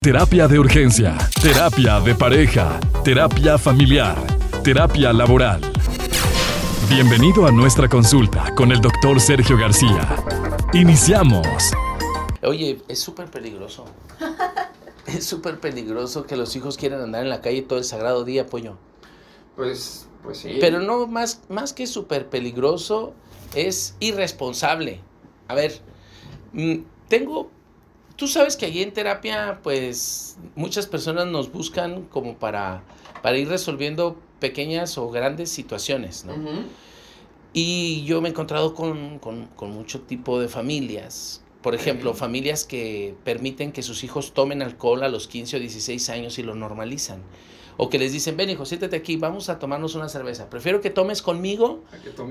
Terapia de urgencia, terapia de pareja, terapia familiar, terapia laboral. Bienvenido a nuestra consulta con el doctor Sergio García. Iniciamos. Oye, es súper peligroso. es súper peligroso que los hijos quieran andar en la calle todo el sagrado día, pollo. Pues, pues sí. Pero no, más, más que súper peligroso, es irresponsable. A ver, mm, tengo tú sabes que allí en terapia, pues muchas personas nos buscan como para, para ir resolviendo pequeñas o grandes situaciones, ¿no? Y yo me he encontrado con, mucho tipo de familias. Por ejemplo, familias que permiten que sus hijos tomen alcohol a los 15 o 16 años y lo normalizan. O que les dicen, ven hijo, siéntate aquí, vamos a tomarnos una cerveza. Prefiero que tomes conmigo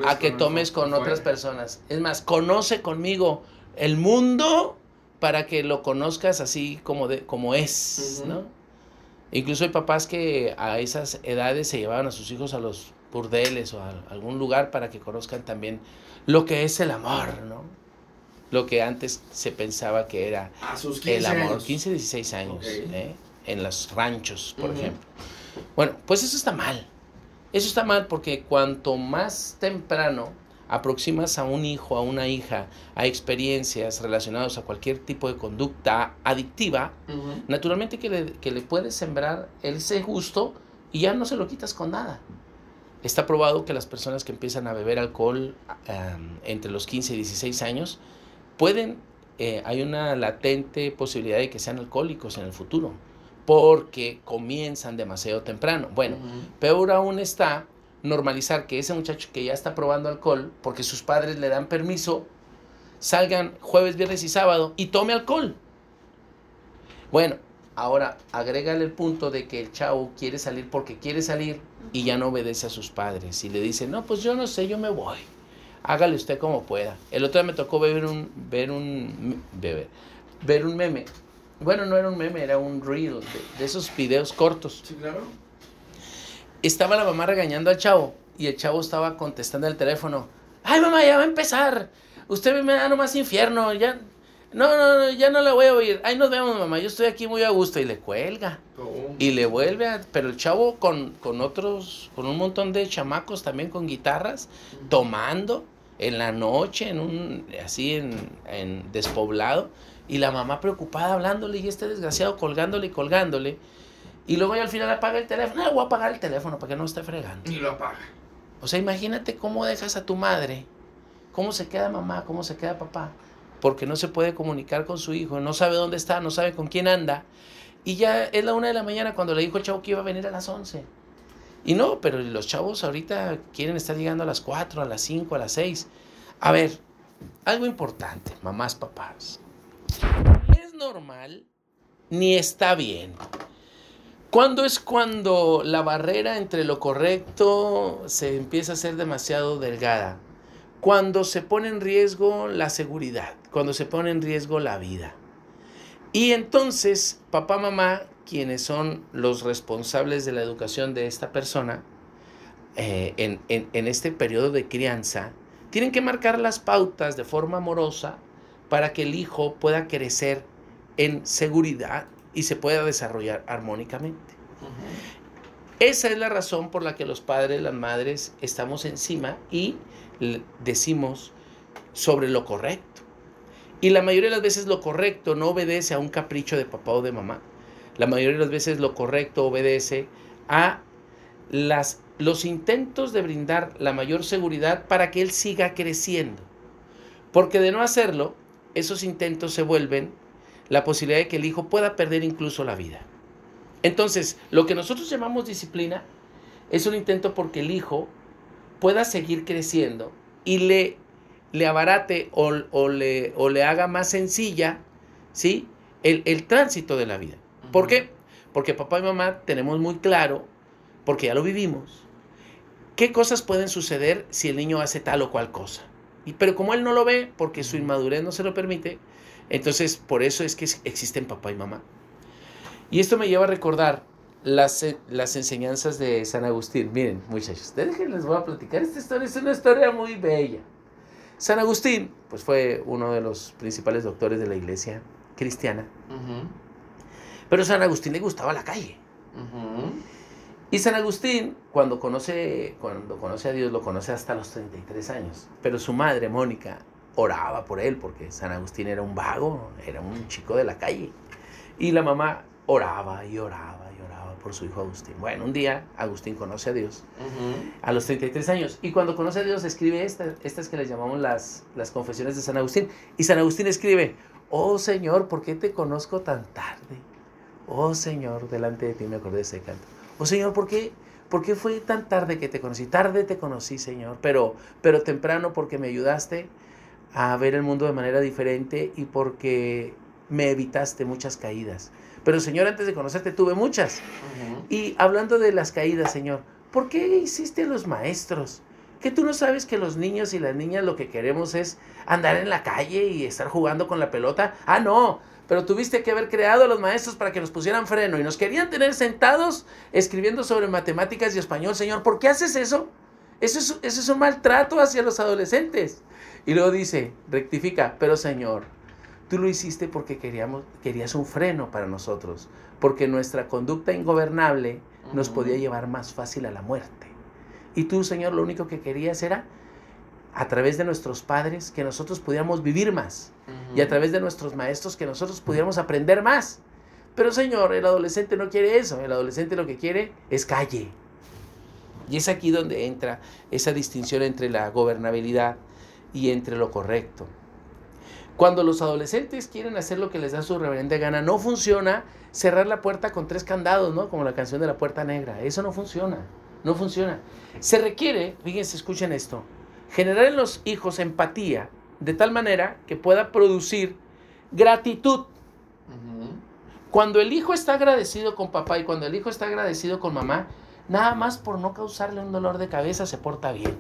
a que tomes, con, otras personas. Es más, conoce conmigo el mundo para que lo conozcas así como, de, como es, ¿no? Incluso hay papás que a esas edades se llevaban a sus hijos a los burdeles o a algún lugar para que conozcan también lo que es el amor, ¿no? Lo que antes se pensaba que era el amor. 15, 16 años, ¿eh? En los ranchos, por ejemplo. Bueno, pues eso está mal. Eso está mal porque cuanto más temprano aproximas a un hijo, a una hija, a experiencias relacionadas a cualquier tipo de conducta adictiva, naturalmente que le, puedes sembrar ese gusto y ya no se lo quitas con nada. Está probado que las personas que empiezan a beber alcohol entre los 15 y 16 años pueden, eh, hay una latente posibilidad de que sean alcohólicos en el futuro, porque comienzan demasiado temprano. Bueno, peor aún está normalizar que ese muchacho que ya está probando alcohol, porque sus padres le dan permiso, salgan jueves, viernes y sábado y tome alcohol. Bueno, ahora agrégale el punto de que el chavo quiere salir porque quiere salir y ya no obedece a sus padres y le dice, no, pues yo no sé, yo me voy. Hágale usted como pueda. El otro día me tocó ver un, ver un, ver, ver un meme. Bueno, no era un meme, era un reel de, de esos videos cortos. Sí, claro estaba la mamá regañando al chavo y el chavo estaba contestando el teléfono. Ay, mamá, ya va a empezar. Usted me da nomás infierno. Ya, no, no, no, ya no la voy a oír. Ay, nos vemos, mamá. Yo estoy aquí muy a gusto. Y le cuelga. Oh. Y le vuelve a... Pero el chavo con, con otros, con un montón de chamacos también con guitarras, tomando en la noche, en un, así en, en despoblado. Y la mamá preocupada hablándole y este desgraciado colgándole y colgándole. Y luego ya al final apaga el teléfono. No, voy a apagar el teléfono para que no esté fregando. Y lo apaga. O sea, imagínate cómo dejas a tu madre, cómo se queda mamá, cómo se queda papá, porque no se puede comunicar con su hijo, no sabe dónde está, no sabe con quién anda. Y ya es la una de la mañana cuando le dijo el chavo que iba a venir a las once. Y no, pero los chavos ahorita quieren estar llegando a las cuatro, a las cinco, a las seis. A ver, algo importante, mamás, papás. Es normal ni está bien ¿Cuándo es cuando la barrera entre lo correcto se empieza a ser demasiado delgada? Cuando se pone en riesgo la seguridad, cuando se pone en riesgo la vida. Y entonces, papá, mamá, quienes son los responsables de la educación de esta persona, eh, en, en este periodo de crianza, tienen que marcar las pautas de forma amorosa para que el hijo pueda crecer en seguridad y se pueda desarrollar armónicamente. Esa es la razón por la que los padres, las madres, estamos encima y decimos sobre lo correcto. Y la mayoría de las veces lo correcto no obedece a un capricho de papá o de mamá. La mayoría de las veces lo correcto obedece a las, los intentos de brindar la mayor seguridad para que él siga creciendo. Porque de no hacerlo, esos intentos se vuelven la posibilidad de que el hijo pueda perder incluso la vida. Entonces, lo que nosotros llamamos disciplina es un intento porque el hijo pueda seguir creciendo y le, le abarate o, le, o le haga más sencilla ¿sí? el, el tránsito de la vida. ¿Por qué? Porque papá y mamá tenemos muy claro, porque ya lo vivimos, qué cosas pueden suceder si el niño hace tal o cual cosa. Y, pero como él no lo ve, porque su inmadurez no se lo permite, entonces, por eso es que existen papá y mamá. Y esto me lleva a recordar las, las enseñanzas de San Agustín. Miren, muchachos, les voy a platicar. Esta historia es una historia muy bella. San Agustín, pues fue uno de los principales doctores de la iglesia cristiana. Pero San Agustín le gustaba la calle. Y San Agustín, cuando conoce, cuando conoce a Dios, lo conoce hasta los 33 años. Pero su madre, Mónica, oraba por él, porque San Agustín era un vago, era un chico de la calle. Y la mamá oraba y oraba y oraba por su hijo Agustín. Bueno, un día Agustín conoce a Dios a los 33 años. Y cuando conoce a Dios escribe estas, estas que le llamamos las, las confesiones de San Agustín. Y San Agustín escribe, oh Señor, ¿por qué te conozco tan tarde? Oh Señor, delante de ti me acordé de ese canto. Oh Señor, ¿por qué, ¿por qué fue tan tarde que te conocí? Tarde te conocí, Señor, pero, pero temprano porque me ayudaste a ver el mundo de manera diferente y porque me evitaste muchas caídas. Pero Señor, antes de conocerte tuve muchas. Y hablando de las caídas, Señor, ¿por qué hiciste los maestros? Que tú no sabes que los niños y las niñas lo que queremos es andar en la calle y estar jugando con la pelota. Ah, no, pero tuviste que haber creado a los maestros para que nos pusieran freno y nos querían tener sentados escribiendo sobre matemáticas y español. Señor, ¿por qué haces eso? Eso es, eso es un maltrato hacia los adolescentes. Y luego dice, rectifica, pero Señor, tú lo hiciste porque queríamos, querías un freno para nosotros, porque nuestra conducta ingobernable nos podía llevar más fácil a la muerte. Y tú, Señor, lo único que querías era a través de nuestros padres que nosotros pudiéramos vivir más y a través de nuestros maestros que nosotros pudiéramos aprender más. Pero Señor, el adolescente no quiere eso, el adolescente lo que quiere es calle. Y es aquí donde entra esa distinción entre la gobernabilidad y entre lo correcto. Cuando los adolescentes quieren hacer lo que les da su reverente gana, no funciona cerrar la puerta con tres candados, ¿no? Como la canción de la puerta negra. Eso no funciona, no funciona. Se requiere, fíjense, escuchen esto, generar en los hijos empatía de tal manera que pueda producir gratitud. Cuando el hijo está agradecido con papá y cuando el hijo está agradecido con mamá, nada más por no causarle un dolor de cabeza se porta bien.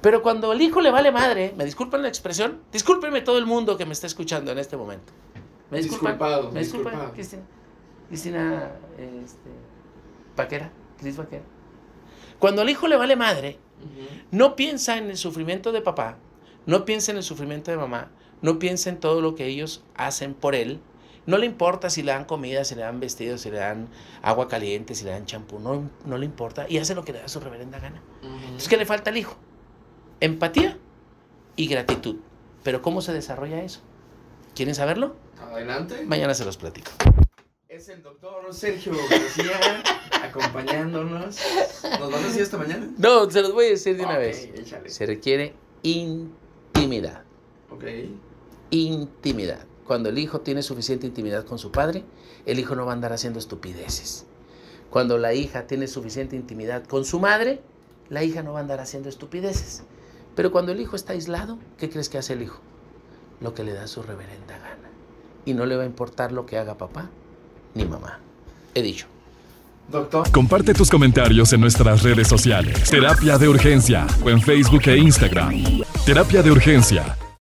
Pero cuando el hijo le vale madre, me disculpan la expresión, discúlpenme todo el mundo que me está escuchando en este momento. Me disculpan, me disculpan, Cristina, Cristina, este, Vaquera, Cris Vaquera. Cuando el hijo le vale madre, no piensa en el sufrimiento de papá, no piensa en el sufrimiento de mamá, no piensa en todo lo que ellos hacen por él. No le importa si le dan comida, si le dan vestido, si le dan agua caliente, si le dan champú, no, no le importa y hace lo que le da su reverenda gana. Entonces, ¿qué le falta al hijo? Empatía y gratitud. Pero ¿cómo se desarrolla eso? ¿Quieren saberlo? Adelante. Mañana se los platico. Es el doctor Sergio García acompañándonos. ¿Nos van a decir esta mañana? No, se los voy a decir de una vez. Se requiere intimidad. Ok. Intimidad. Cuando el hijo tiene suficiente intimidad con su padre, el hijo no va a andar haciendo estupideces. Cuando la hija tiene suficiente intimidad con su madre, la hija no va a andar haciendo estupideces. Pero cuando el hijo está aislado, ¿qué crees que hace el hijo? Lo que le da su reverenda gana. Y no le va a importar lo que haga papá ni mamá. He dicho. Doctor. Comparte tus comentarios en nuestras redes sociales. Terapia de Urgencia o en Facebook e Instagram. Terapia de Urgencia